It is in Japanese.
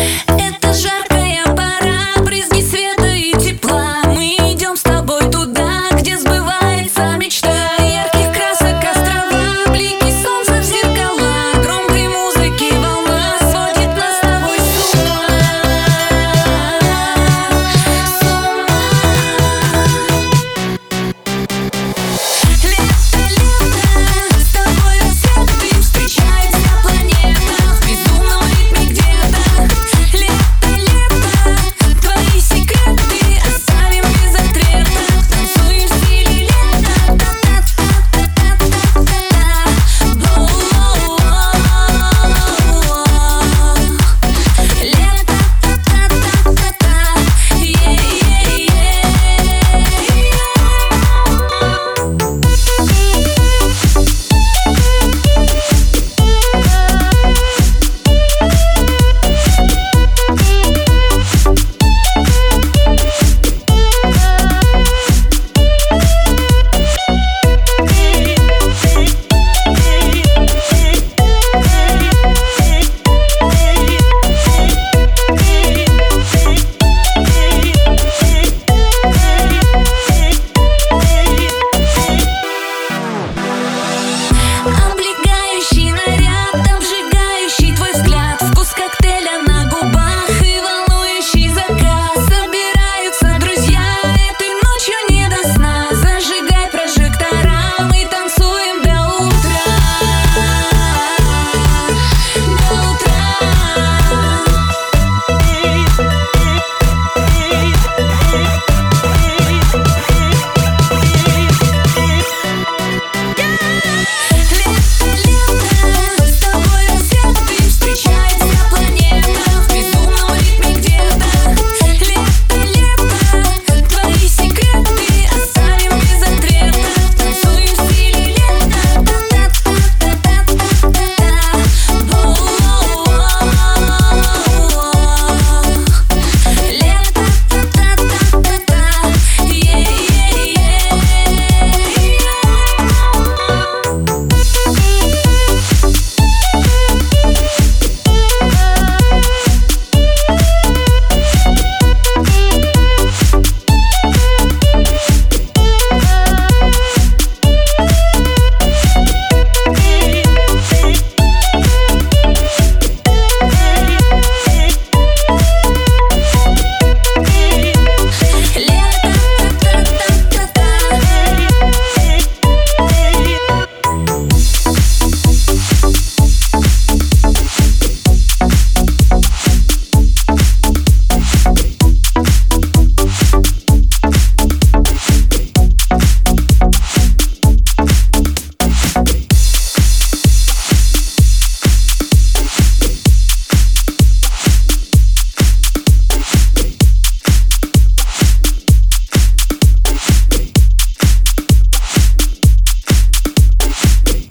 はい。